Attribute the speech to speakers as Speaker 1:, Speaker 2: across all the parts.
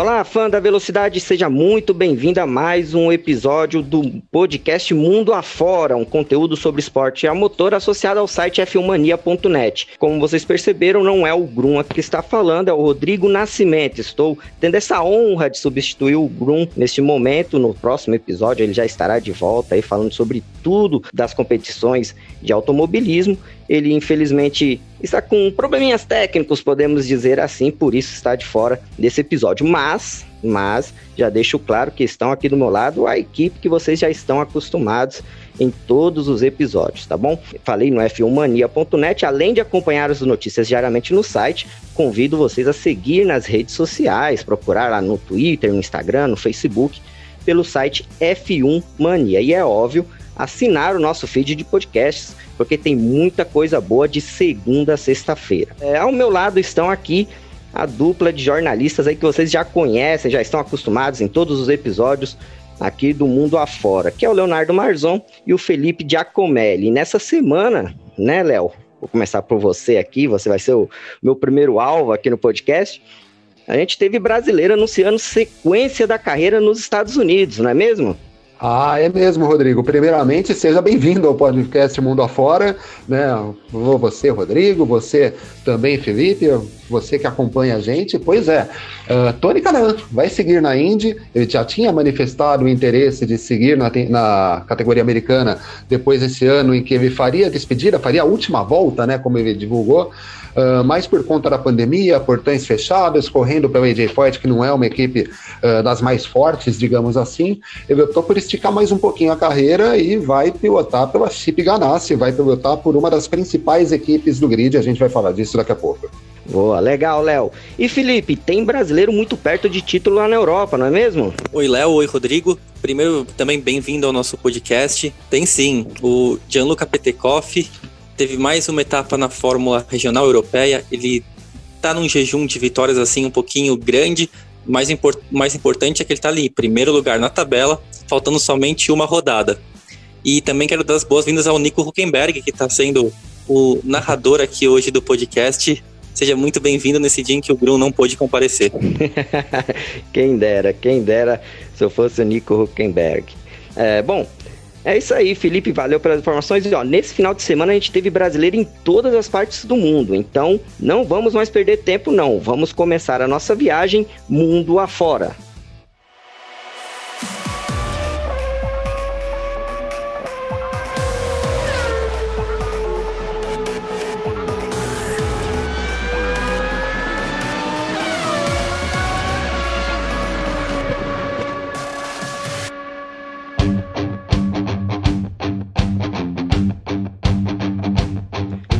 Speaker 1: Olá, fã da velocidade, seja muito bem-vindo a mais um episódio do podcast Mundo Afora, um conteúdo sobre esporte a motor associado ao site f1mania.net. Como vocês perceberam, não é o Grum que está falando, é o Rodrigo Nascimento. Estou tendo essa honra de substituir o Grum neste momento. No próximo episódio, ele já estará de volta aí falando sobre tudo das competições de automobilismo. Ele, infelizmente, está com probleminhas técnicos, podemos dizer assim, por isso está de fora desse episódio. Mas, mas, já deixo claro que estão aqui do meu lado a equipe que vocês já estão acostumados em todos os episódios, tá bom? Falei no f1mania.net, além de acompanhar as notícias diariamente no site, convido vocês a seguir nas redes sociais, procurar lá no Twitter, no Instagram, no Facebook, pelo site F1 Mania. E é óbvio, assinar o nosso feed de podcasts, porque tem muita coisa boa de segunda a sexta-feira. É, ao meu lado estão aqui a dupla de jornalistas aí que vocês já conhecem, já estão acostumados em todos os episódios aqui do Mundo Afora, que é o Leonardo Marzon e o Felipe Giacomelli. E nessa semana, né, Léo? Vou começar por você aqui, você vai ser o meu primeiro alvo aqui no podcast. A gente teve brasileiro anunciando sequência da carreira nos Estados Unidos, não é mesmo?
Speaker 2: Ah, é mesmo, Rodrigo. Primeiramente, seja bem-vindo ao podcast Mundo Afora, né? Você, Rodrigo, você também, Felipe, você que acompanha a gente. Pois é, uh, Tony Canan vai seguir na Indy. Ele já tinha manifestado o interesse de seguir na, na categoria americana depois desse ano em que ele faria despedida, faria a última volta, né? Como ele divulgou. Uh, mais por conta da pandemia, portões fechados, correndo pelo AJ Foyt, que não é uma equipe uh, das mais fortes, digamos assim, ele optou por esticar mais um pouquinho a carreira e vai pilotar pela Chip Ganassi, vai pilotar por uma das principais equipes do grid, a gente vai falar disso daqui a pouco.
Speaker 1: Boa, legal, Léo. E Felipe, tem brasileiro muito perto de título lá na Europa, não é mesmo?
Speaker 3: Oi, Léo. Oi, Rodrigo. Primeiro, também bem-vindo ao nosso podcast. Tem sim, o Gianluca Petekoff teve mais uma etapa na Fórmula Regional Europeia. Ele tá num jejum de vitórias assim um pouquinho grande. Mais, import mais importante é que ele tá ali, primeiro lugar na tabela, faltando somente uma rodada. E também quero dar as boas-vindas ao Nico Huckenberg, que está sendo o narrador aqui hoje do podcast. Seja muito bem-vindo nesse dia em que o Grum não pôde comparecer.
Speaker 1: quem dera, quem dera se eu fosse o Nico Huckenberg. É, bom, é isso aí, Felipe, valeu pelas informações. E, ó, nesse final de semana a gente teve brasileiro em todas as partes do mundo, então não vamos mais perder tempo, não. Vamos começar a nossa viagem mundo afora.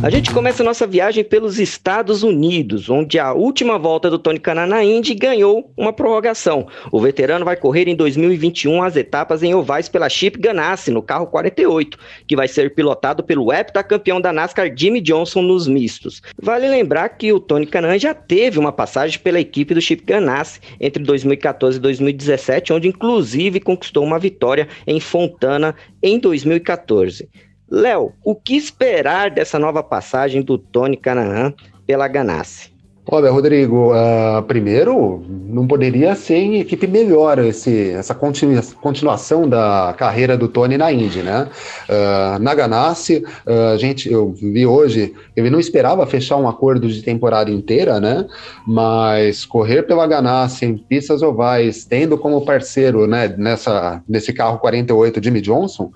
Speaker 1: A gente começa nossa viagem pelos Estados Unidos, onde a última volta do Tony Kanaan na Indy ganhou uma prorrogação. O veterano vai correr em 2021 as etapas em ovais pela Chip Ganassi, no carro 48, que vai ser pilotado pelo heptacampeão da NASCAR Jimmy Johnson nos mistos. Vale lembrar que o Tony Kanaan já teve uma passagem pela equipe do Chip Ganassi entre 2014 e 2017, onde inclusive conquistou uma vitória em Fontana em 2014. Léo, o que esperar dessa nova passagem do Tony Canaan pela Ganassi?
Speaker 2: Olha, Rodrigo, uh, primeiro, não poderia ser em equipe melhor esse, essa continua, continuação da carreira do Tony na Indy, né? Uh, na Ganassi, uh, a gente, eu vi hoje, ele não esperava fechar um acordo de temporada inteira, né? Mas correr pela Ganassi em pistas ovais, tendo como parceiro, né, nessa, nesse carro 48 Jimmy Johnson,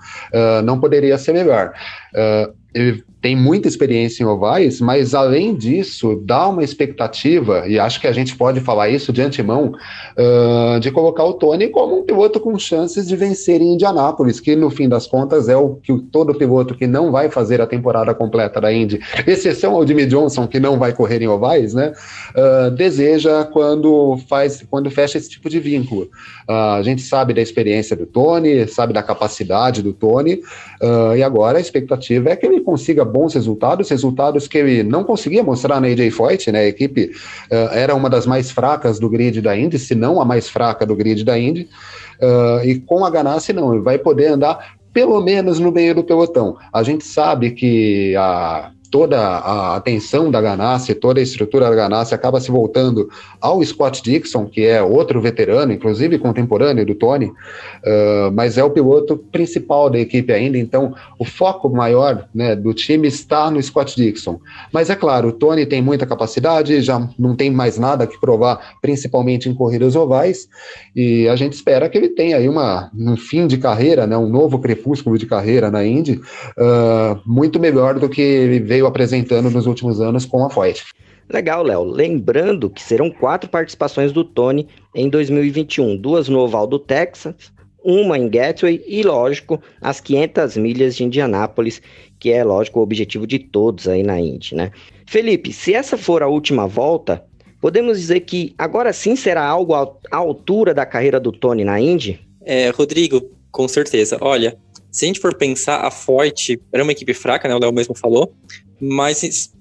Speaker 2: não poderia ser melhor. ele tem muita experiência em ovais, mas além disso, dá uma expectativa, e acho que a gente pode falar isso de antemão, uh, de colocar o Tony como um piloto com chances de vencer em Indianápolis, que no fim das contas é o que todo piloto que não vai fazer a temporada completa da Indy, exceção ao Jimmy Johnson, que não vai correr em ovais, né, uh, deseja quando faz, quando fecha esse tipo de vínculo. Uh, a gente sabe da experiência do Tony, sabe da capacidade do Tony, e agora a expectativa é que ele consiga bons resultados, resultados que ele não conseguia mostrar na AJ Foyt, né? A equipe uh, era uma das mais fracas do grid da Indy, se não a mais fraca do grid da Indy. Uh, e com a Ganassi não, ele vai poder andar pelo menos no meio do pelotão. A gente sabe que a toda a atenção da Ganassi, toda a estrutura da Ganassi acaba se voltando ao Scott Dixon, que é outro veterano, inclusive contemporâneo do Tony, uh, mas é o piloto principal da equipe ainda, então o foco maior né, do time está no Scott Dixon. Mas é claro, o Tony tem muita capacidade, já não tem mais nada que provar, principalmente em corridas ovais, e a gente espera que ele tenha aí uma, um fim de carreira, né, um novo crepúsculo de carreira na Indy, uh, muito melhor do que ele veio apresentando nos últimos anos com a Foyt.
Speaker 1: Legal, Léo. Lembrando que serão quatro participações do Tony em 2021, duas no Oval do Texas, uma em Gateway e, lógico, as 500 milhas de Indianápolis, que é, lógico, o objetivo de todos aí na Indy, né? Felipe, se essa for a última volta, podemos dizer que agora sim será algo à altura da carreira do Tony na Indy?
Speaker 3: É, Rodrigo, com certeza. Olha, se a gente for pensar, a Forte era uma equipe fraca, né? O Léo mesmo falou, mas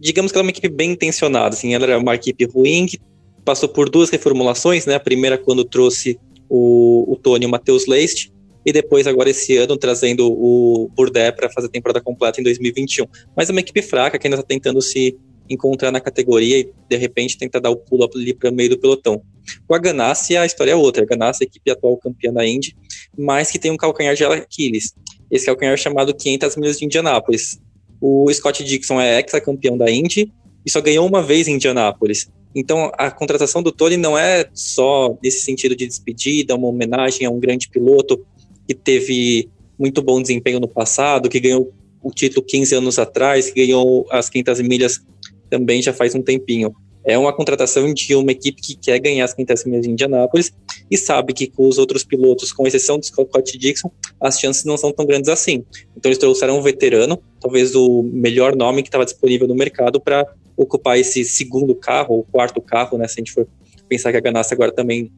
Speaker 3: digamos que ela é uma equipe bem intencionada, assim, ela era uma equipe ruim que passou por duas reformulações, né? A primeira quando trouxe o, o Tony e o Matheus Leist, e depois agora esse ano trazendo o Burdé para fazer a temporada completa em 2021. Mas é uma equipe fraca que ainda está tentando se encontrar na categoria e de repente tentar dar o pulo ali para o meio do pelotão. O a Ganassi, a história é outra. A Ganassi é a equipe atual campeã da Indy, mas que tem um calcanhar de Aquiles. Esse calcanhar é chamado 500 milhas de Indianápolis. O Scott Dixon é ex-campeão da Indy e só ganhou uma vez em Indianápolis. Então, a contratação do Tony não é só nesse sentido de despedida, uma homenagem a um grande piloto que teve muito bom desempenho no passado, que ganhou o título 15 anos atrás, que ganhou as 500 milhas também já faz um tempinho. É uma contratação de uma equipe que quer ganhar as 500 milhas de Indianápolis e sabe que com os outros pilotos, com exceção do Scott Dixon, as chances não são tão grandes assim. Então eles trouxeram um veterano, talvez o melhor nome que estava disponível no mercado para ocupar esse segundo carro, ou quarto carro, né? Se a gente for pensar que a Ganassi agora também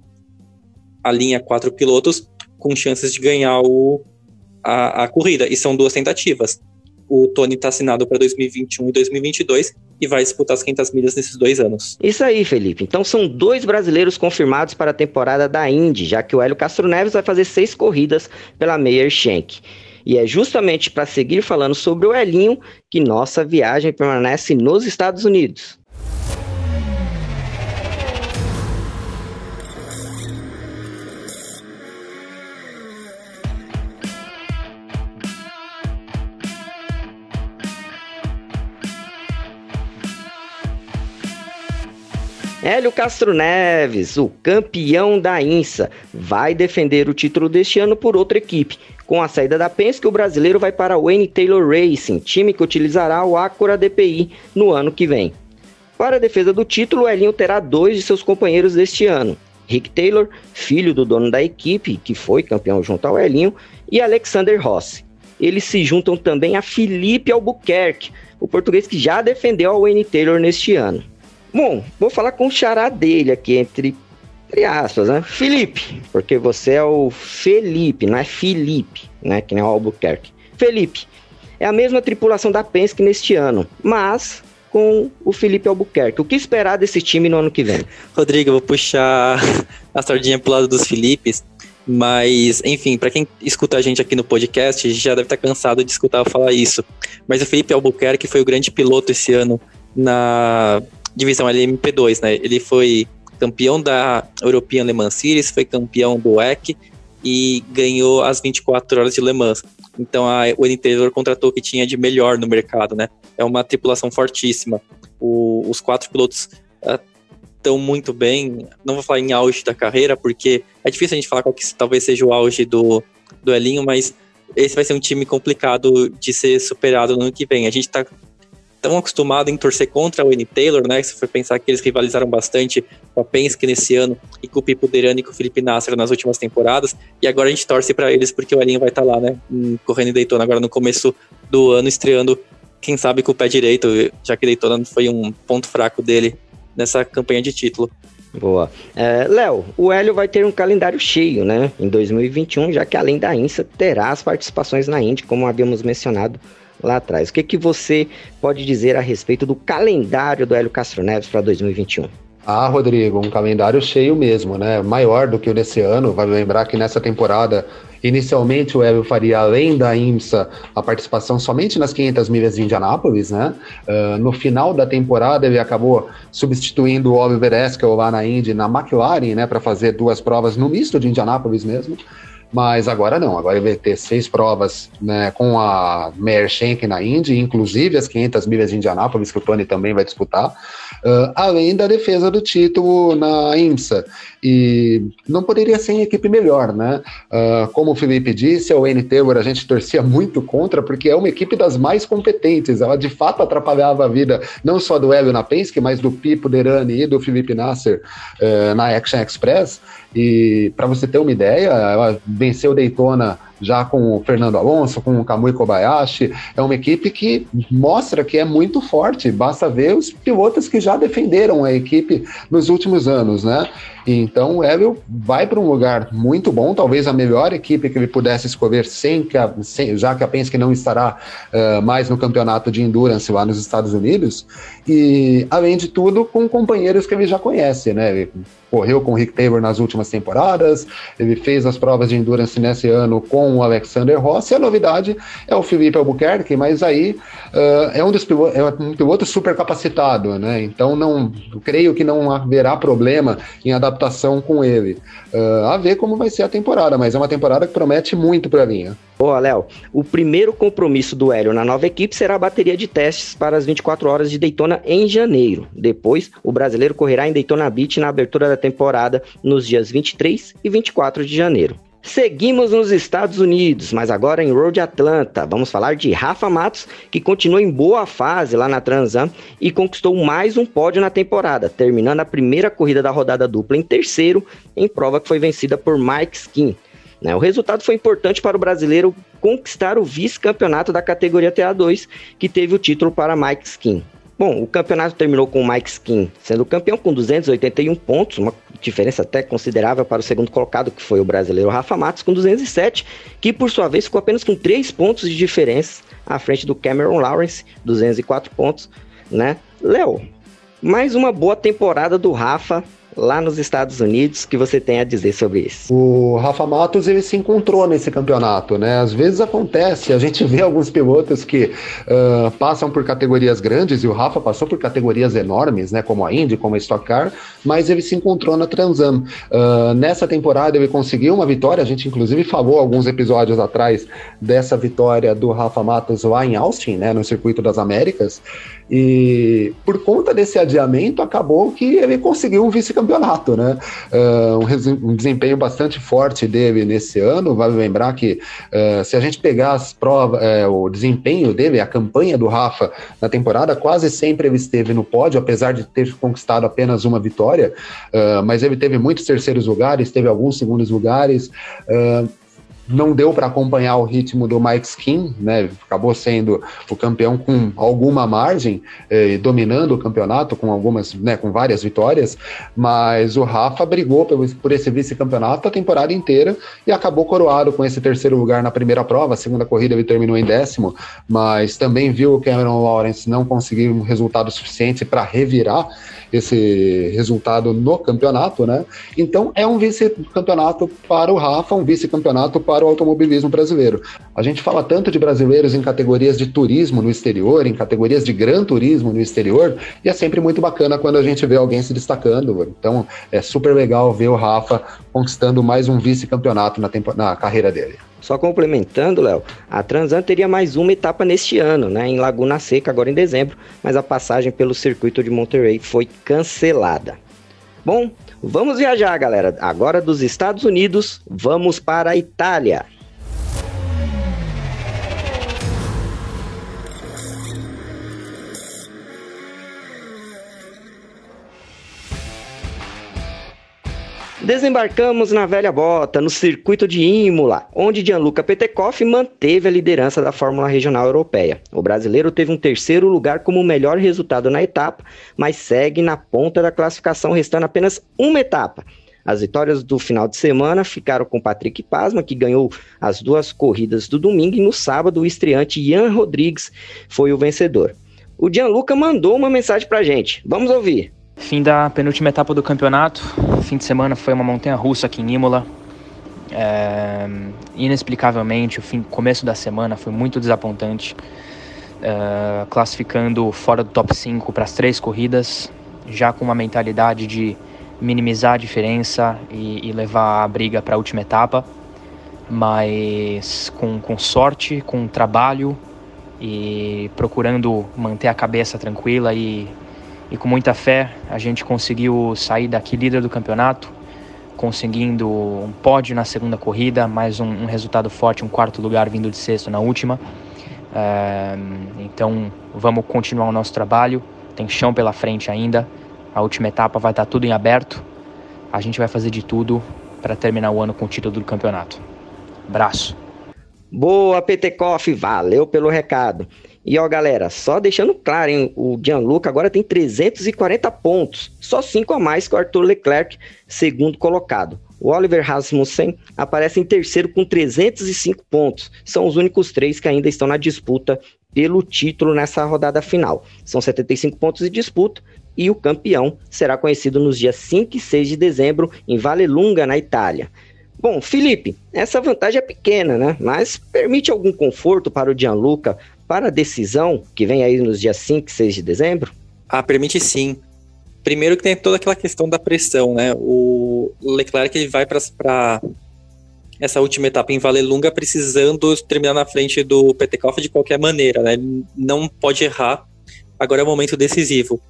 Speaker 3: alinha quatro pilotos com chances de ganhar o, a, a corrida. E são duas tentativas. O Tony está assinado para 2021 e 2022 e vai disputar as 500 milhas nesses dois anos.
Speaker 1: Isso aí, Felipe. Então são dois brasileiros confirmados para a temporada da Indy, já que o Hélio Castro Neves vai fazer seis corridas pela Meyer Shank. E é justamente para seguir falando sobre o Elinho que nossa viagem permanece nos Estados Unidos. Hélio Castro Neves, o campeão da INSA, vai defender o título deste ano por outra equipe. Com a saída da Penske, o brasileiro vai para o Wayne Taylor Racing, time que utilizará o Acura DPI no ano que vem. Para a defesa do título, o Elinho terá dois de seus companheiros deste ano. Rick Taylor, filho do dono da equipe, que foi campeão junto ao Elinho, e Alexander Rossi. Eles se juntam também a Felipe Albuquerque, o português que já defendeu a Wayne Taylor neste ano. Bom, vou falar com o xará dele aqui, entre, entre aspas, né? Felipe, porque você é o Felipe, não é Felipe, né? Que nem o Albuquerque. Felipe, é a mesma tripulação da Penske neste ano, mas com o Felipe Albuquerque. O que esperar desse time no ano que vem?
Speaker 3: Rodrigo, eu vou puxar a sardinha pro lado dos Filipes, mas, enfim, para quem escuta a gente aqui no podcast, já deve estar cansado de escutar eu falar isso. Mas o Felipe Albuquerque foi o grande piloto esse ano na divisão LMP2, né? Ele foi campeão da European Le Mans Series, foi campeão do WEC e ganhou as 24 horas de Le Mans. Então a Wayne contratou o que tinha de melhor no mercado, né? É uma tripulação fortíssima. O, os quatro pilotos estão uh, muito bem. Não vou falar em auge da carreira, porque é difícil a gente falar qual que talvez seja o auge do, do Elinho, mas esse vai ser um time complicado de ser superado no ano que vem. A gente está tão acostumado em torcer contra o Wayne Taylor, né? Se for pensar que eles rivalizaram bastante com a Penske nesse ano e com o Pipo Derani e com o Felipe Nasser nas últimas temporadas. E agora a gente torce para eles porque o Elinho vai estar tá lá, né? Correndo em Daytona agora no começo do ano, estreando, quem sabe, com o pé direito, já que Daytona foi um ponto fraco dele nessa campanha de título.
Speaker 1: Boa. É, Léo, o Hélio vai ter um calendário cheio, né? Em 2021, já que além da INSA, terá as participações na Indy, como havíamos mencionado lá atrás. O que, que você pode dizer a respeito do calendário do Hélio Castro Neves para 2021?
Speaker 2: Ah, Rodrigo, um calendário cheio mesmo, né? Maior do que o desse ano. Vai lembrar que nessa temporada inicialmente o Hélio faria, além da IMSA, a participação somente nas 500 milhas de Indianápolis, né? Uh, no final da temporada ele acabou substituindo o Oliver Eskel lá na Indy, na McLaren, né, para fazer duas provas no misto de Indianápolis mesmo. Mas agora não, agora ele vai ter seis provas né, com a Meyer Shank na Indy, inclusive as 500 milhas de Indianápolis, que o Tony também vai disputar, uh, além da defesa do título na IMSA. E não poderia ser em equipe melhor, né? Uh, como o Felipe disse, a Wayne Taylor a gente torcia muito contra, porque é uma equipe das mais competentes. Ela de fato atrapalhava a vida não só do Hélio na Penske, mas do Pipo Derani e do Felipe Nasser uh, na Action Express. E para você ter uma ideia, ela venceu Daytona já com o Fernando Alonso, com o Kamui Kobayashi. É uma equipe que mostra que é muito forte. Basta ver os pilotos que já defenderam a equipe nos últimos anos, né? Então o Hélio vai para um lugar muito bom, talvez a melhor equipe que ele pudesse escolher, sem que a, sem, já que a Penske não estará uh, mais no campeonato de endurance lá nos Estados Unidos. E além de tudo, com companheiros que ele já conhece, né? Ele correu com o Rick Taylor nas últimas temporadas, ele fez as provas de endurance nesse ano com o Alexander Rossi. A novidade é o Felipe Albuquerque, mas aí uh, é um dos pilotos, é um piloto super capacitado, né? Então não creio que não haverá problema em adaptação com ele. Uh, a ver como vai ser a temporada, mas é uma temporada que promete muito para linha.
Speaker 1: Boa, Léo. O primeiro compromisso do Hélio na nova equipe será a bateria de testes para as 24 horas de Daytona em janeiro. Depois, o brasileiro correrá em Daytona Beach na abertura da temporada nos dias 23 e 24 de janeiro. Seguimos nos Estados Unidos, mas agora em Road Atlanta. Vamos falar de Rafa Matos, que continua em boa fase lá na Transam e conquistou mais um pódio na temporada, terminando a primeira corrida da rodada dupla em terceiro, em prova que foi vencida por Mike Skin. Né, o resultado foi importante para o brasileiro conquistar o vice-campeonato da categoria TA2, que teve o título para Mike Skin. Bom, o campeonato terminou com o Mike Skin sendo campeão com 281 pontos, uma diferença até considerável para o segundo colocado, que foi o brasileiro Rafa Matos, com 207, que por sua vez ficou apenas com 3 pontos de diferença à frente do Cameron Lawrence, 204 pontos, né? Léo, mais uma boa temporada do Rafa lá nos Estados Unidos que você tem a dizer sobre isso?
Speaker 2: O Rafa Matos ele se encontrou nesse campeonato, né? Às vezes acontece, a gente vê alguns pilotos que uh, passam por categorias grandes e o Rafa passou por categorias enormes, né? Como a Indy, como a Stock Car, mas ele se encontrou na Transam. Uh, nessa temporada ele conseguiu uma vitória, a gente inclusive falou alguns episódios atrás dessa vitória do Rafa Matos lá em Austin, né? No Circuito das Américas. E por conta desse adiamento, acabou que ele conseguiu um vice-campeonato, né? Uh, um, desempenho bastante forte dele nesse ano. Vale lembrar que uh, se a gente pegar as provas, uh, o desempenho dele, a campanha do Rafa na temporada, quase sempre ele esteve no pódio, apesar de ter conquistado apenas uma vitória. mas ele teve muitos terceiros lugares, teve alguns segundos lugares não deu para acompanhar o ritmo do Mike Skin, né? Acabou sendo o campeão com alguma margem, eh, dominando o campeonato com algumas, né, com várias vitórias, mas o Rafa brigou por, por esse vice-campeonato a temporada inteira e acabou coroado com esse terceiro lugar na primeira prova. A segunda corrida ele terminou em décimo, mas também viu o Cameron Lawrence não conseguir um resultado suficiente para revirar esse resultado no campeonato, né? Então é um vice-campeonato para o Rafa, um vice-campeonato para o automobilismo brasileiro. A gente fala tanto de brasileiros em categorias de turismo no exterior, em categorias de gran turismo no exterior, e é sempre muito bacana quando a gente vê alguém se destacando. Então é super legal ver o Rafa conquistando mais um vice-campeonato na, na carreira dele.
Speaker 1: Só complementando, Léo, a Transan teria mais uma etapa neste ano, né, em Laguna Seca, agora em dezembro, mas a passagem pelo circuito de Monterrey foi cancelada. Bom, vamos viajar, galera. Agora dos Estados Unidos, vamos para a Itália. Desembarcamos na velha bota, no circuito de Imola, onde Gianluca Petekoff manteve a liderança da Fórmula Regional Europeia. O brasileiro teve um terceiro lugar como melhor resultado na etapa, mas segue na ponta da classificação, restando apenas uma etapa. As vitórias do final de semana ficaram com Patrick Pasma, que ganhou as duas corridas do domingo, e no sábado o estreante Ian Rodrigues foi o vencedor. O Gianluca mandou uma mensagem pra gente. Vamos ouvir.
Speaker 4: Fim da penúltima etapa do campeonato. Fim de semana foi uma montanha russa aqui em Imola. É, inexplicavelmente, o fim, começo da semana foi muito desapontante, é, classificando fora do top 5 para as três corridas, já com uma mentalidade de minimizar a diferença e, e levar a briga para a última etapa, mas com, com sorte, com trabalho e procurando manter a cabeça tranquila e, e com muita fé, a gente conseguiu sair daqui líder do campeonato, conseguindo um pódio na segunda corrida, mais um, um resultado forte, um quarto lugar vindo de sexto na última. É, então vamos continuar o nosso trabalho, tem chão pela frente ainda. A última etapa vai estar tudo em aberto. A gente vai fazer de tudo para terminar o ano com o título do campeonato. Braço.
Speaker 1: Boa, Petekoff, valeu pelo recado. E ó, galera, só deixando claro, hein, o Gianluca agora tem 340 pontos, só 5 a mais que o Arthur Leclerc, segundo colocado. O Oliver Rasmussen aparece em terceiro com 305 pontos. São os únicos três que ainda estão na disputa pelo título nessa rodada final. São 75 pontos de disputa e o campeão será conhecido nos dias 5 e 6 de dezembro em Vallelunga, na Itália. Bom, Felipe, essa vantagem é pequena, né? Mas permite algum conforto para o Gianluca para a decisão que vem aí nos dias 5 e 6 de dezembro?
Speaker 3: Ah, permite sim. Primeiro que tem toda aquela questão da pressão, né? O Leclerc ele vai para essa última etapa em Vallelunga precisando terminar na frente do Petekoff de qualquer maneira, né? Ele não pode errar. Agora é o momento decisivo.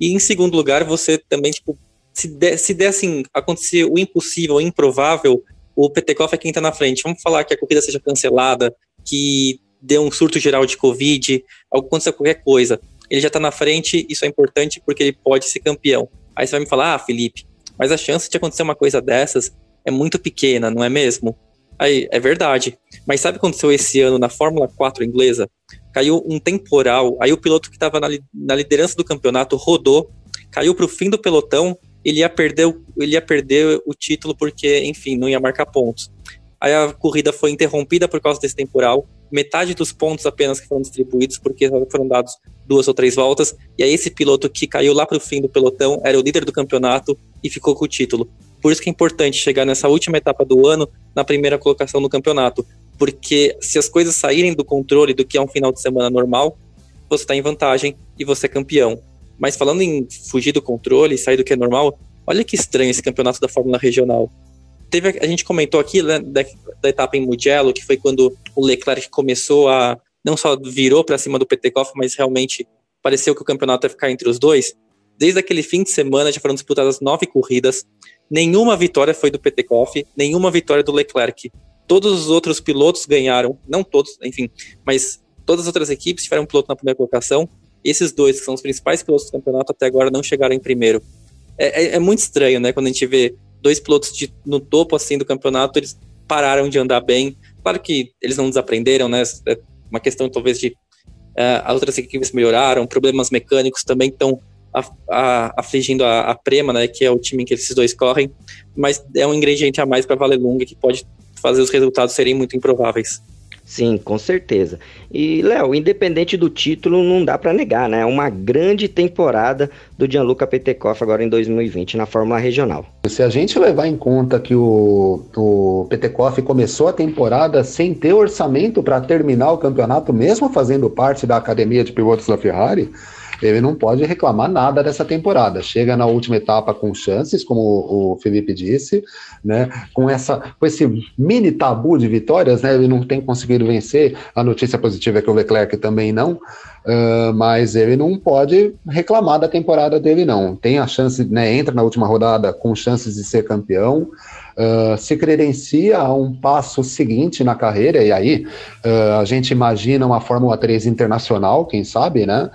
Speaker 3: E em segundo lugar, você também, tipo, se der, se der assim, acontecer o impossível, o improvável, o Petekoff é quem está na frente. Vamos falar que a corrida seja cancelada, que dê um surto geral de Covid, aconteça qualquer coisa. Ele já está na frente, isso é importante porque ele pode ser campeão. Aí você vai me falar, ah, Felipe, mas a chance de acontecer uma coisa dessas é muito pequena, não é mesmo? Aí, é verdade. Mas sabe o que aconteceu esse ano na Fórmula 4 inglesa? Caiu um temporal, aí o piloto que estava na, na liderança do campeonato rodou, caiu para o fim do pelotão ele ia perder, ele ia perder o título porque, enfim, não ia marcar pontos. Aí a corrida foi interrompida por causa desse temporal, metade dos pontos apenas que foram distribuídos, porque foram dados duas ou três voltas, e aí esse piloto que caiu lá para o fim do pelotão era o líder do campeonato e ficou com o título. Por isso que é importante chegar nessa última etapa do ano na primeira colocação no campeonato, porque se as coisas saírem do controle do que é um final de semana normal, você está em vantagem e você é campeão. Mas falando em fugir do controle, sair do que é normal, olha que estranho esse campeonato da Fórmula Regional. Teve, a gente comentou aqui né, da, da, etapa em Mugello, que foi quando o Leclerc começou a. não só virou para cima do Petekoff, mas realmente pareceu que o campeonato ia ficar entre os dois. Desde aquele fim de semana já foram disputadas nove corridas, nenhuma vitória foi do Petekoff, nenhuma vitória do Leclerc. Todos os outros pilotos ganharam, não todos, enfim, mas todas as outras equipes tiveram um piloto na primeira colocação esses dois, que são os principais pilotos do campeonato, até agora não chegaram em primeiro. É, é, é muito estranho, né? Quando a gente vê dois pilotos de, no topo assim do campeonato, eles pararam de andar bem. Claro que eles não desaprenderam, né? É uma questão talvez de uh, as outras equipes melhoraram, problemas mecânicos também estão afligindo a, a, Prema, né? Que é o time em que esses dois correm. Mas é um ingrediente a mais para Valelunga que pode fazer os resultados serem muito improváveis.
Speaker 1: Sim, com certeza. E, Léo, independente do título, não dá para negar, né? É uma grande temporada do Gianluca Petekoff agora em 2020 na Fórmula Regional.
Speaker 2: Se a gente levar em conta que o, o Petekoff começou a temporada sem ter orçamento para terminar o campeonato, mesmo fazendo parte da academia de pilotos da Ferrari, ele não pode reclamar nada dessa temporada. Chega na última etapa com chances, como o Felipe disse, né? Com essa, com esse mini tabu de vitórias, né? Ele não tem conseguido vencer. A notícia positiva é que o Leclerc também não, uh, mas ele não pode reclamar da temporada dele não. Tem a chance, né? Entra na última rodada com chances de ser campeão. Uh, se credencia a um passo seguinte na carreira, e aí uh, a gente imagina uma Fórmula 3 internacional, quem sabe, né?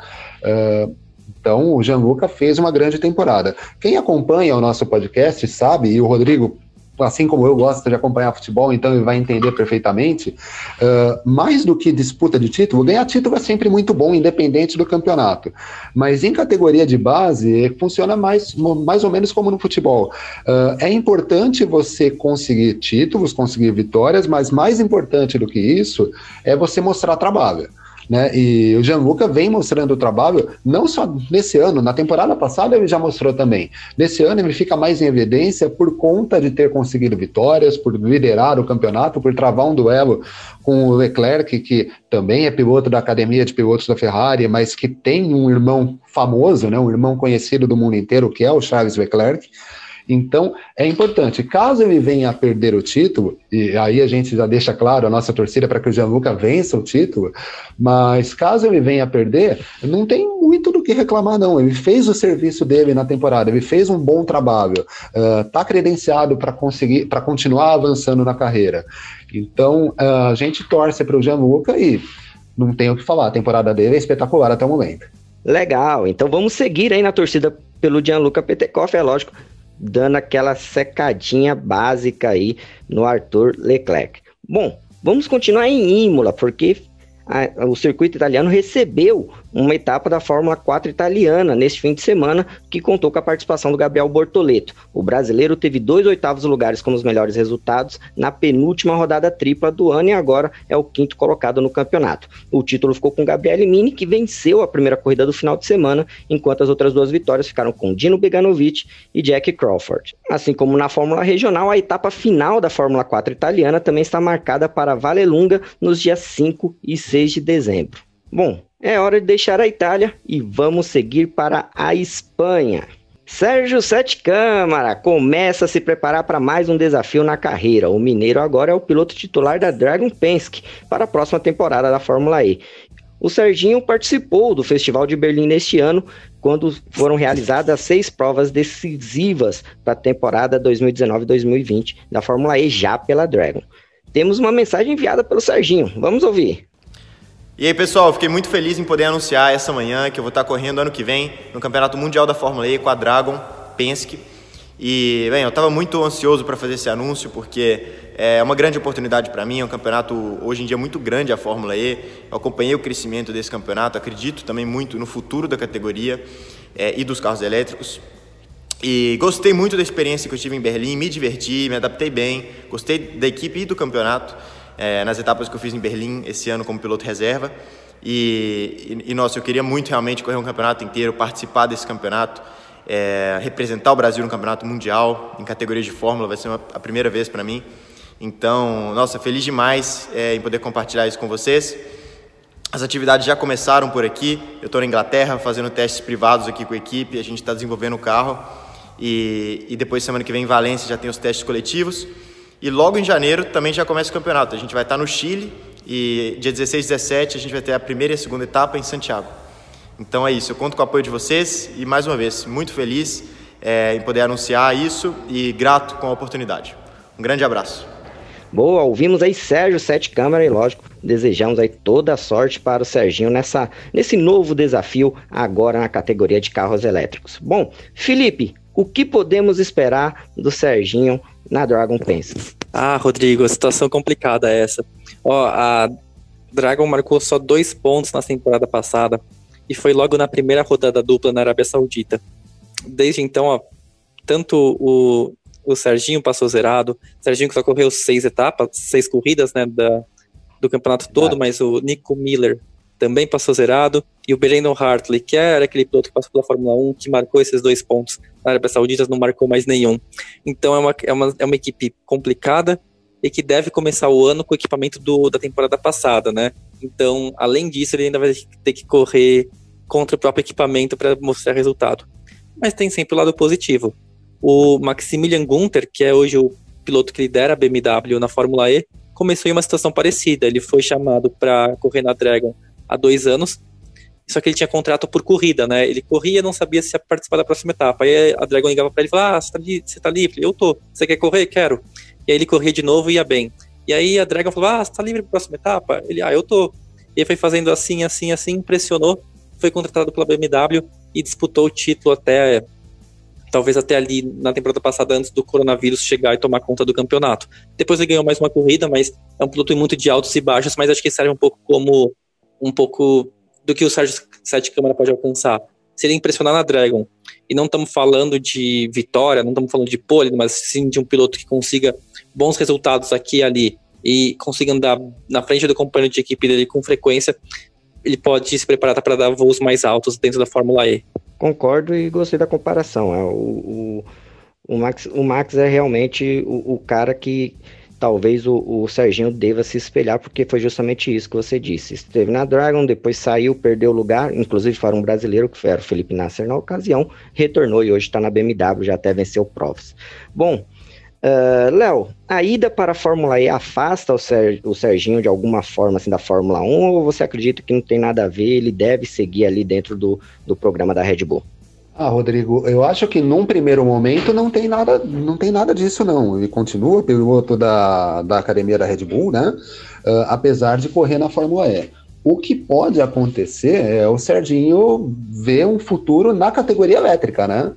Speaker 2: Uh, então, o Gianluca fez uma grande temporada. Quem acompanha o nosso podcast sabe, e o Rodrigo, assim como eu, gosta de acompanhar futebol, então ele vai entender perfeitamente. Uh, mais do que disputa de título, ganhar título é sempre muito bom, independente do campeonato. Mas em categoria de base, funciona mais, mais ou menos como no futebol. Uh, é importante você conseguir títulos, conseguir vitórias, mas mais importante do que isso é você mostrar trabalho. Né? E o Gianluca vem mostrando o trabalho, não só nesse ano, na temporada passada ele já mostrou também. Nesse ano ele fica mais em evidência por conta de ter conseguido vitórias, por liderar o campeonato, por travar um duelo com o Leclerc, que também é piloto da academia de pilotos da Ferrari, mas que tem um irmão famoso, né? Um irmão conhecido do mundo inteiro, que é o Charles Leclerc. Então, é importante, caso ele venha a perder o título, e aí a gente já deixa claro a nossa torcida para que o Gianluca vença o título, mas caso ele venha a perder, não tem muito do que reclamar, não. Ele fez o serviço dele na temporada, ele fez um bom trabalho, está uh, credenciado para conseguir, para continuar avançando na carreira. Então, uh, a gente torce para o Gianluca e não tem o que falar, a temporada dele é espetacular até o momento.
Speaker 1: Legal, então vamos seguir aí na torcida pelo Gianluca Petekoff, é lógico, dando aquela secadinha básica aí no Arthur Leclerc. Bom, vamos continuar em Imola, porque a, o circuito italiano recebeu uma etapa da Fórmula 4 italiana neste fim de semana, que contou com a participação do Gabriel Bortoleto. O brasileiro teve dois oitavos lugares como os melhores resultados na penúltima rodada tripla do ano e agora é o quinto colocado no campeonato. O título ficou com Gabriel Mini, que venceu a primeira corrida do final de semana, enquanto as outras duas vitórias ficaram com Dino Beganovic e Jack Crawford. Assim como na Fórmula Regional, a etapa final da Fórmula 4 italiana também está marcada para Valelunga nos dias 5 e 6 de dezembro. Bom, é hora de deixar a Itália e vamos seguir para a Espanha. Sérgio Sete Câmara começa a se preparar para mais um desafio na carreira. O mineiro agora é o piloto titular da Dragon Penske para a próxima temporada da Fórmula E. O Serginho participou do Festival de Berlim neste ano, quando foram realizadas seis provas decisivas para a temporada 2019-2020 da Fórmula E já pela Dragon. Temos uma mensagem enviada pelo Serginho. Vamos ouvir.
Speaker 5: E aí, pessoal, fiquei muito feliz em poder anunciar essa manhã que eu vou estar correndo ano que vem no Campeonato Mundial da Fórmula E com a Dragon Penske. E, bem, eu estava muito ansioso para fazer esse anúncio porque é uma grande oportunidade para mim. É um campeonato hoje em dia muito grande a Fórmula E. Eu acompanhei o crescimento desse campeonato, acredito também muito no futuro da categoria é, e dos carros elétricos. E gostei muito da experiência que eu tive em Berlim, me diverti, me adaptei bem, gostei da equipe e do campeonato é, nas etapas que eu fiz em Berlim esse ano como piloto reserva. E, e, e, nossa, eu queria muito realmente correr um campeonato inteiro, participar desse campeonato, é, representar o Brasil no campeonato mundial, em categorias de Fórmula, vai ser uma, a primeira vez para mim. Então, nossa, feliz demais é, em poder compartilhar isso com vocês. As atividades já começaram por aqui. Eu estou na Inglaterra fazendo testes privados aqui com a equipe. A gente está desenvolvendo o carro. E, e depois, semana que vem, em Valência, já tem os testes coletivos. E logo em janeiro também já começa o campeonato. A gente vai estar no Chile e dia 16 e 17 a gente vai ter a primeira e a segunda etapa em Santiago. Então é isso, eu conto com o apoio de vocês e mais uma vez, muito feliz é, em poder anunciar isso e grato com a oportunidade. Um grande abraço.
Speaker 1: Boa, ouvimos aí Sérgio Sete Câmara e lógico, desejamos aí toda a sorte para o Serginho nessa, nesse novo desafio agora na categoria de carros elétricos. Bom, Felipe, o que podemos esperar do Serginho na Dragon Pense.
Speaker 3: Ah, Rodrigo, a situação complicada é essa. Ó, a Dragon marcou só dois pontos na temporada passada e foi logo na primeira rodada dupla na Arábia Saudita. Desde então, ó, tanto o, o Serginho passou zerado, o Serginho que só correu seis etapas, seis corridas, né, da, do campeonato todo, mas o Nico Miller também passou zerado, e o Brandon Hartley, que era aquele piloto que passou pela Fórmula 1, que marcou esses dois pontos na Arábia Saudita, não marcou mais nenhum. Então é uma, é uma, é uma equipe complicada e que deve começar o ano com o equipamento do, da temporada passada, né? Então, além disso, ele ainda vai ter que correr contra o próprio equipamento para mostrar resultado. Mas tem sempre o lado positivo. O Maximilian Gunther, que é hoje o piloto que lidera a BMW na Fórmula E, começou em uma situação parecida. Ele foi chamado para correr na Dragon há dois anos. Só que ele tinha contrato por corrida, né? Ele corria não sabia se ia participar da próxima etapa. Aí a Dragon ligava pra ele e falava: Ah, você tá, você tá livre? Eu tô. Você quer correr? Quero. E aí ele corria de novo e ia bem. E aí a Dragon falou: Ah, você tá livre pra próxima etapa? Ele, ah, eu tô. E aí foi fazendo assim, assim, assim, impressionou. Foi contratado pela BMW e disputou o título até talvez até ali na temporada passada, antes do coronavírus chegar e tomar conta do campeonato. Depois ele ganhou mais uma corrida, mas é um piloto muito de altos e baixos, mas acho que serve um pouco como um pouco do que o Sérgio Sete Câmara pode alcançar. Se ele impressionar na Dragon, e não estamos falando de vitória, não estamos falando de pole, mas sim de um piloto que consiga bons resultados aqui e ali, e consiga andar na frente do companheiro de equipe dele com frequência, ele pode se preparar para dar voos mais altos dentro da Fórmula E.
Speaker 1: Concordo e gostei da comparação. É, o, o, o, Max, o Max é realmente o, o cara que talvez o, o Serginho deva se espelhar, porque foi justamente isso que você disse. Esteve na Dragon, depois saiu, perdeu o lugar, inclusive para um brasileiro, que era o Felipe Nasser na ocasião, retornou e hoje está na BMW, já até venceu provas. Bom, uh, Léo, a ida para a Fórmula E afasta o, Ser, o Serginho de alguma forma assim, da Fórmula 1 ou você acredita que não tem nada a ver, ele deve seguir ali dentro do, do programa da Red Bull?
Speaker 2: Ah, Rodrigo, eu acho que num primeiro momento não tem nada, não tem nada disso, não. Ele continua piloto da, da academia da Red Bull, né? Uh, apesar de correr na Fórmula E. O que pode acontecer é o Serginho ver um futuro na categoria elétrica, né?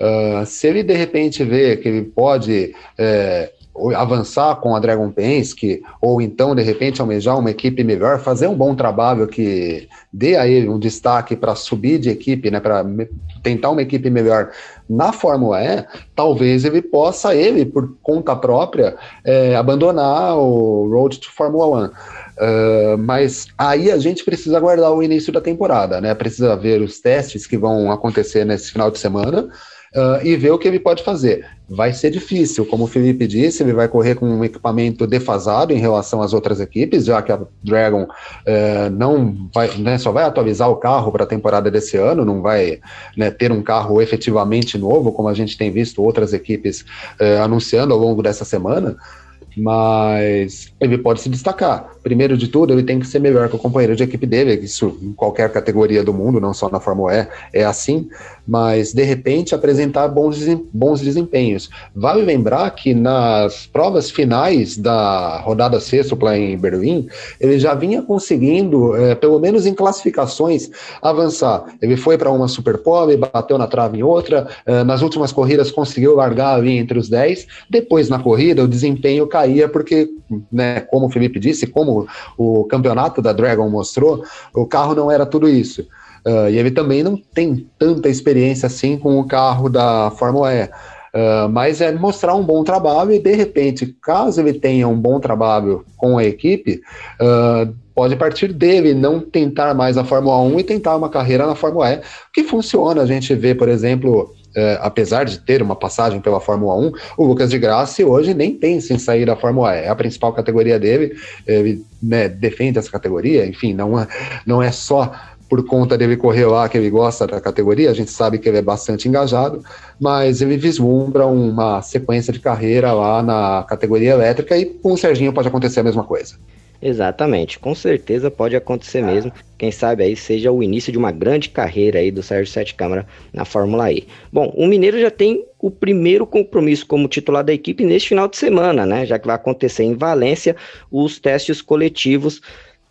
Speaker 2: Uh, se ele de repente vê que ele pode é, avançar com a Dragon Penske, ou então, de repente, almejar uma equipe melhor, fazer um bom trabalho que dê a ele um destaque para subir de equipe, né, para tentar uma equipe melhor na Fórmula E, talvez ele possa, ele, por conta própria, é, abandonar o Road to Fórmula 1. Uh, mas aí a gente precisa aguardar o início da temporada, né? Precisa ver os testes que vão acontecer nesse final de semana uh, e ver o que ele pode fazer. Vai ser difícil, como o Felipe disse, ele vai correr com um equipamento defasado em relação às outras equipes, já que a Dragon uh, não vai, né, só vai atualizar o carro para a temporada desse ano, não vai né, ter um carro efetivamente novo, como a gente tem visto outras equipes uh, anunciando ao longo dessa semana mas ele pode se destacar. Primeiro de tudo, ele tem que ser melhor que o companheiro de equipe dele, isso em qualquer categoria do mundo, não só na Fórmula E, é assim, mas de repente apresentar bons, bons desempenhos. Vale lembrar que nas provas finais da rodada sexta em Berlim, ele já vinha conseguindo, é, pelo menos em classificações, avançar. Ele foi para uma Super Pole, bateu na trave em outra, é, nas últimas corridas conseguiu largar ali entre os 10, depois na corrida o desempenho caía porque, né, como o Felipe disse, como o campeonato da Dragon mostrou, o carro não era tudo isso. Uh, e ele também não tem tanta experiência assim com o carro da Fórmula E. Uh, mas é mostrar um bom trabalho e de repente, caso ele tenha um bom trabalho com a equipe, uh, pode partir dele não tentar mais a Fórmula 1 e tentar uma carreira na Fórmula E, que funciona. A gente vê, por exemplo, é, apesar de ter uma passagem pela Fórmula 1, o Lucas de Graça hoje nem pensa em sair da Fórmula E. É a principal categoria dele, ele né, defende essa categoria, enfim, não é, não é só por conta dele correr lá que ele gosta da categoria, a gente sabe que ele é bastante engajado, mas ele vislumbra uma sequência de carreira lá na categoria elétrica e com o Serginho pode acontecer a mesma coisa.
Speaker 1: Exatamente, com certeza pode acontecer mesmo. Quem sabe aí seja o início de uma grande carreira aí do Sérgio Sete Câmara na Fórmula E. Bom, o Mineiro já tem o primeiro compromisso como titular da equipe neste final de semana, né? Já que vai acontecer em Valência os testes coletivos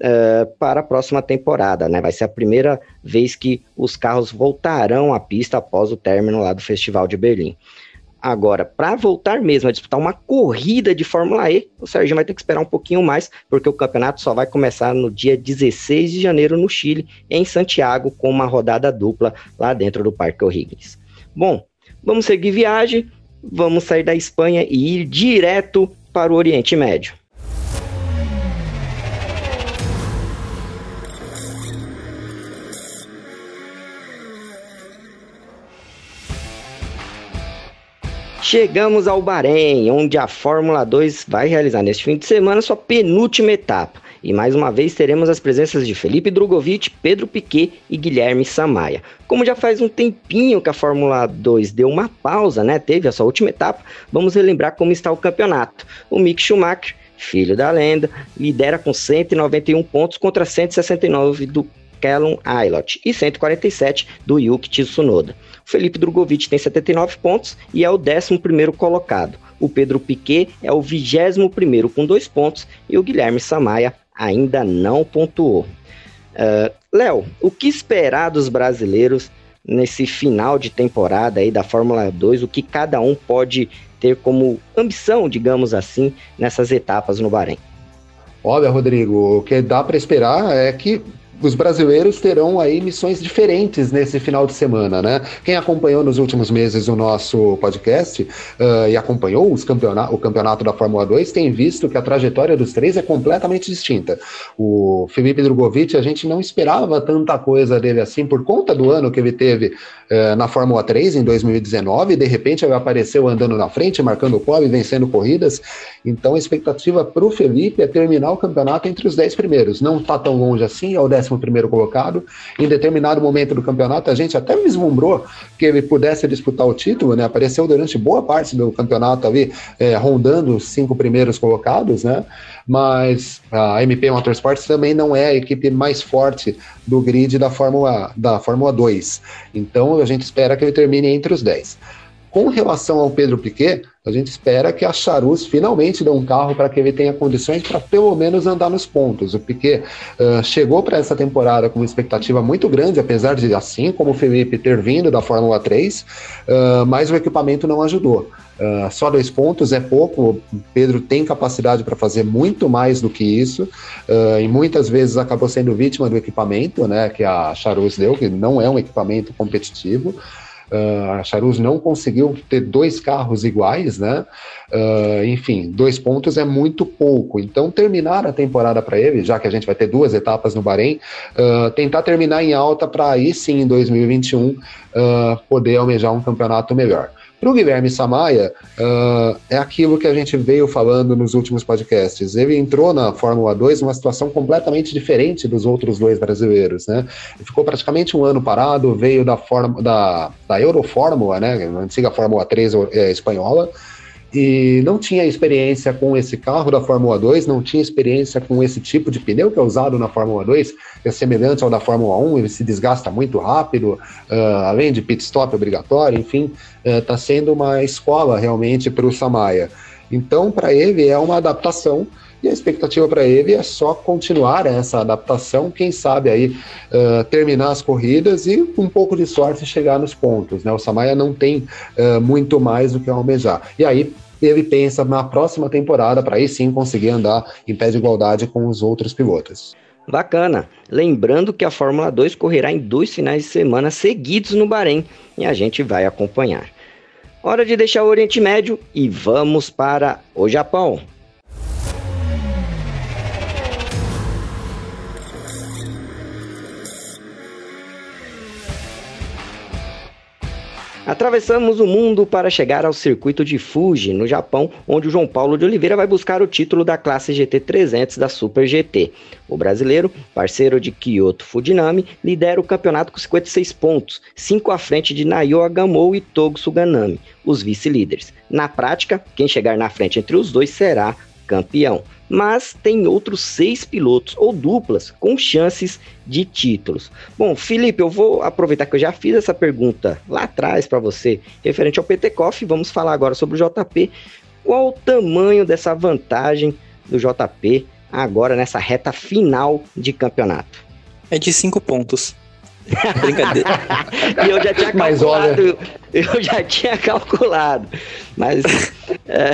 Speaker 1: uh, para a próxima temporada, né? Vai ser a primeira vez que os carros voltarão à pista após o término lá do Festival de Berlim. Agora, para voltar mesmo a disputar uma corrida de Fórmula E, o Sérgio vai ter que esperar um pouquinho mais, porque o campeonato só vai começar no dia 16 de janeiro no Chile, em Santiago, com uma rodada dupla lá dentro do Parque O'Higgins. Bom, vamos seguir viagem, vamos sair da Espanha e ir direto para o Oriente Médio. Chegamos ao Bahrein, onde a Fórmula 2 vai realizar neste fim de semana sua penúltima etapa. E mais uma vez teremos as presenças de Felipe Drogovic, Pedro Piquet e Guilherme Samaia. Como já faz um tempinho que a Fórmula 2 deu uma pausa, né? Teve a sua última etapa, vamos relembrar como está o campeonato. O Mick Schumacher, filho da lenda, lidera com 191 pontos contra 169 do Callum Aylott e 147 do Yuki Tsunoda. Felipe Drogovic tem 79 pontos e é o 11 colocado. O Pedro Piquet é o 21 com dois pontos e o Guilherme Samaia ainda não pontuou. Uh, Léo, o que esperar dos brasileiros nesse final de temporada aí da Fórmula 2? O que cada um pode ter como ambição, digamos assim, nessas etapas no Bahrein?
Speaker 2: Olha, Rodrigo, o que dá para esperar é que os brasileiros terão aí missões diferentes nesse final de semana, né? Quem acompanhou nos últimos meses o nosso podcast uh, e acompanhou os campeonato, o campeonato da Fórmula 2 tem visto que a trajetória dos três é completamente distinta. O Felipe Drogovic, a gente não esperava tanta coisa dele assim por conta do ano que ele teve uh, na Fórmula 3 em 2019, e de repente ele apareceu andando na frente, marcando pole, vencendo corridas. Então a expectativa para o Felipe é terminar o campeonato entre os 10 primeiros. Não está tão longe assim, é o 11 primeiro colocado. Em determinado momento do campeonato, a gente até vislumbrou que ele pudesse disputar o título, né? Apareceu durante boa parte do campeonato ali, é, rondando os cinco primeiros colocados, né? Mas a MP Motorsports também não é a equipe mais forte do grid da Fórmula, da Fórmula 2. Então a gente espera que ele termine entre os 10. Com relação ao Pedro Piquet, a gente espera que a Charus finalmente dê um carro para que ele tenha condições para pelo menos andar nos pontos. O Piquet uh, chegou para essa temporada com uma expectativa muito grande, apesar de, assim como o Felipe, ter vindo da Fórmula 3, uh, mas o equipamento não ajudou. Uh, só dois pontos é pouco. O Pedro tem capacidade para fazer muito mais do que isso, uh, e muitas vezes acabou sendo vítima do equipamento, né, que a Charus deu, que não é um equipamento competitivo. Uh, a Charus não conseguiu ter dois carros iguais, né? Uh, enfim, dois pontos é muito pouco. Então, terminar a temporada para ele, já que a gente vai ter duas etapas no Bahrein, uh, tentar terminar em alta para aí sim, em 2021, poder almejar um campeonato melhor. Para o Guilherme Samaia, uh, é aquilo que a gente veio falando nos últimos podcasts. Ele entrou na Fórmula 2 numa situação completamente diferente dos outros dois brasileiros, né? Ele ficou praticamente um ano parado, veio da, da, da Eurofórmula, né? A antiga Fórmula 3 é, espanhola, e não tinha experiência com esse carro da Fórmula 2, não tinha experiência com esse tipo de pneu que é usado na Fórmula 2, é semelhante ao da Fórmula 1, ele se desgasta muito rápido, uh, além de pit stop obrigatório, enfim, está uh, sendo uma escola realmente para o Samaya. Então, para ele é uma adaptação e a expectativa para ele é só continuar essa adaptação, quem sabe aí uh, terminar as corridas e com um pouco de sorte chegar nos pontos. Né? O Samaya não tem uh, muito mais do que almejar. E aí ele pensa na próxima temporada para aí sim conseguir andar em pé de igualdade com os outros pilotos.
Speaker 1: Bacana. Lembrando que a Fórmula 2 correrá em dois finais de semana seguidos no Bahrein e a gente vai acompanhar. Hora de deixar o Oriente Médio e vamos para o Japão. Atravessamos o mundo para chegar ao circuito de Fuji, no Japão, onde o João Paulo de Oliveira vai buscar o título da classe GT300 da Super GT. O brasileiro, parceiro de Kyoto Fujinami, lidera o campeonato com 56 pontos, 5 à frente de Nayo Agamou e Togo Suganami, os vice-líderes. Na prática, quem chegar na frente entre os dois será campeão mas tem outros seis pilotos ou duplas com chances de títulos. Bom, Felipe, eu vou aproveitar que eu já fiz essa pergunta lá atrás para você, referente ao PTCoff, vamos falar agora sobre o JP. Qual o tamanho dessa vantagem do JP agora nessa reta final de campeonato?
Speaker 3: É de cinco pontos.
Speaker 1: Brincadeira. e eu já tinha calculado. Olha... Eu já tinha calculado. Mas. É...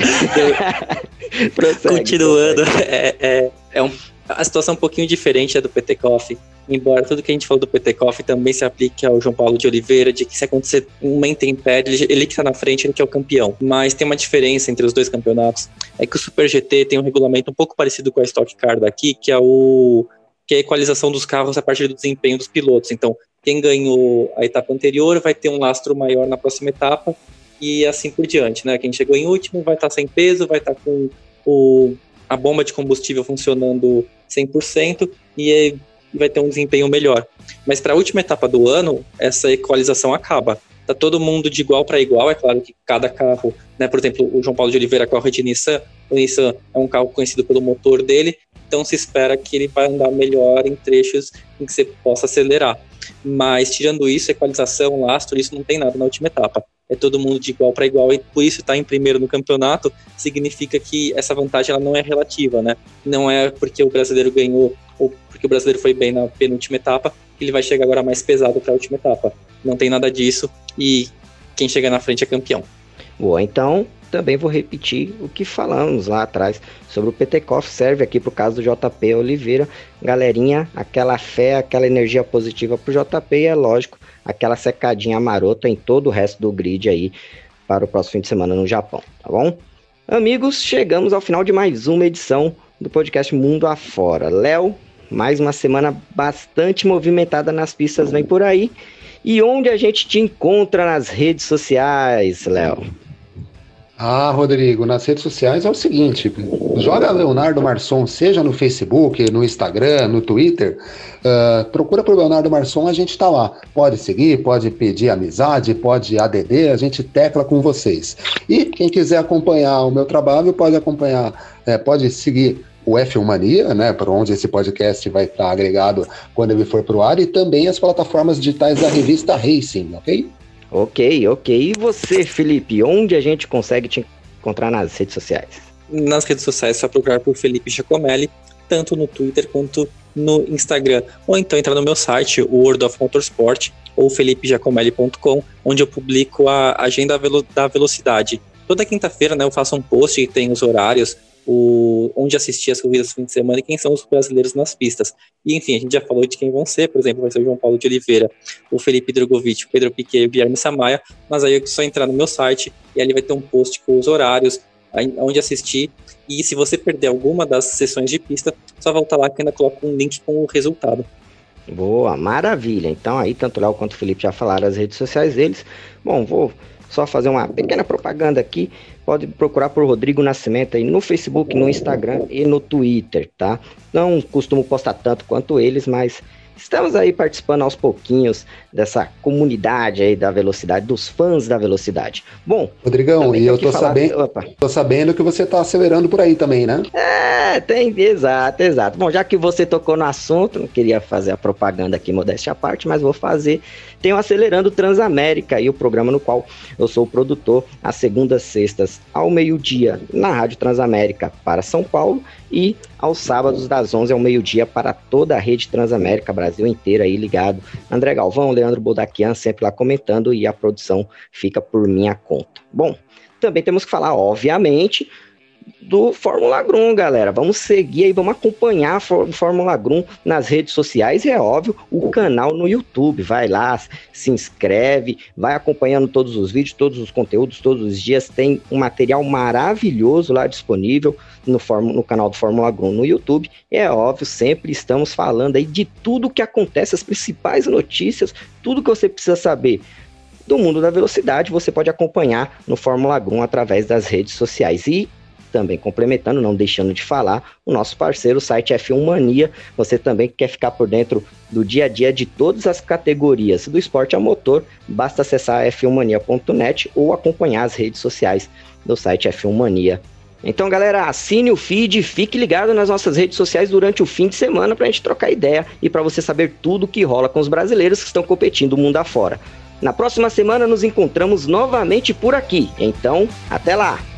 Speaker 3: Continuando, é, é, é um, a situação é um pouquinho diferente do PT Coffee. Embora tudo que a gente falou do PT Coffee também se aplique ao João Paulo de Oliveira, de que se acontecer uma intempérie, ele, ele que está na frente, ele que é o campeão. Mas tem uma diferença entre os dois campeonatos. É que o Super GT tem um regulamento um pouco parecido com a Stock Car daqui, que é o que é a equalização dos carros a partir do desempenho dos pilotos. Então, quem ganhou a etapa anterior vai ter um lastro maior na próxima etapa e assim por diante, né? Quem chegou em último vai estar tá sem peso, vai estar tá com o, a bomba de combustível funcionando 100% e vai ter um desempenho melhor. Mas para a última etapa do ano, essa equalização acaba. Tá todo mundo de igual para igual, é claro que cada carro, né, por exemplo, o João Paulo de Oliveira corre de Nissan, o Nissan é um carro conhecido pelo motor dele, então se espera que ele vai andar melhor em trechos em que você possa acelerar. Mas tirando isso, equalização, lastro, isso não tem nada na última etapa. É todo mundo de igual para igual e por isso estar tá em primeiro no campeonato significa que essa vantagem ela não é relativa, né? Não é porque o brasileiro ganhou ou porque o brasileiro foi bem na penúltima etapa que ele vai chegar agora mais pesado para a última etapa. Não tem nada disso e quem chega na frente é campeão.
Speaker 1: Boa, então também vou repetir o que falamos lá atrás sobre o Petekoff, serve aqui para o caso do JP Oliveira. Galerinha, aquela fé, aquela energia positiva para o JP e é lógico, aquela secadinha marota em todo o resto do grid aí para o próximo fim de semana no Japão, tá bom? Amigos, chegamos ao final de mais uma edição do podcast Mundo Afora. Léo, mais uma semana bastante movimentada nas pistas vem por aí. E onde a gente te encontra nas redes sociais, Léo?
Speaker 2: Ah, Rodrigo, nas redes sociais é o seguinte: joga Leonardo Marçom, seja no Facebook, no Instagram, no Twitter. Uh, procura por Leonardo Marçom, a gente está lá. Pode seguir, pode pedir amizade, pode ADD, a gente tecla com vocês. E quem quiser acompanhar o meu trabalho, pode acompanhar, é, pode seguir o F1 Mania, né, para onde esse podcast vai estar agregado quando ele for para o ar, e também as plataformas digitais da revista Racing, ok?
Speaker 1: Ok, ok. E você, Felipe, onde a gente consegue te encontrar nas redes sociais?
Speaker 3: Nas redes sociais, é só procurar por Felipe Giacomelli, tanto no Twitter quanto no Instagram. Ou então entrar no meu site, o World of Motorsport, ou felipejacomelli.com, onde eu publico a agenda da velocidade. Toda quinta-feira né, eu faço um post que tem os horários, o, onde assistir as corridas do fim de semana e quem são os brasileiros nas pistas. E enfim, a gente já falou de quem vão ser, por exemplo, vai ser o João Paulo de Oliveira, o Felipe Drogovic, o Pedro Piquet o Guilherme Samaia, mas aí é só entrar no meu site e ali vai ter um post com os horários, onde assistir. E se você perder alguma das sessões de pista, só volta lá que ainda coloca um link com o resultado.
Speaker 1: Boa, maravilha. Então aí, tanto Léo quanto o Felipe já falaram as redes sociais deles. Bom, vou só fazer uma pequena propaganda aqui. Pode procurar por Rodrigo Nascimento aí no Facebook, no Instagram e no Twitter, tá? Não costumo postar tanto quanto eles, mas Estamos aí participando aos pouquinhos dessa comunidade aí da velocidade, dos fãs da velocidade. Bom,
Speaker 2: Rodrigão, e eu tô sabendo, tô sabendo que você tá acelerando por aí também, né?
Speaker 1: É, tem, exato, exato. Bom, já que você tocou no assunto, não queria fazer a propaganda aqui, modéstia à parte, mas vou fazer. Tem o Acelerando Transamérica, aí o programa no qual eu sou o produtor, às segundas, sextas, ao meio-dia, na Rádio Transamérica para São Paulo e aos sábados das 11 ao meio-dia para toda a rede Transamérica, Brasil inteiro aí ligado. André Galvão, Leandro Bodaquian sempre lá comentando e a produção fica por minha conta. Bom, também temos que falar, obviamente, do Fórmula Grum, galera. Vamos seguir aí, vamos acompanhar a Fórmula Grum nas redes sociais e é óbvio, o canal no YouTube. Vai lá, se inscreve, vai acompanhando todos os vídeos, todos os conteúdos, todos os dias. Tem um material maravilhoso lá disponível no, no canal do Fórmula Grum no YouTube. É óbvio, sempre estamos falando aí de tudo que acontece, as principais notícias, tudo que você precisa saber do mundo da velocidade, você pode acompanhar no Fórmula Grum através das redes sociais. E também complementando, não deixando de falar, o nosso parceiro, o site F1 Mania. Você também quer ficar por dentro do dia a dia de todas as categorias do esporte a motor, basta acessar f1mania.net ou acompanhar as redes sociais do site F1 Mania. Então, galera, assine o feed, fique ligado nas nossas redes sociais durante o fim de semana para a gente trocar ideia e para você saber tudo o que rola com os brasileiros que estão competindo o mundo afora. Na próxima semana nos encontramos novamente por aqui. Então, até lá!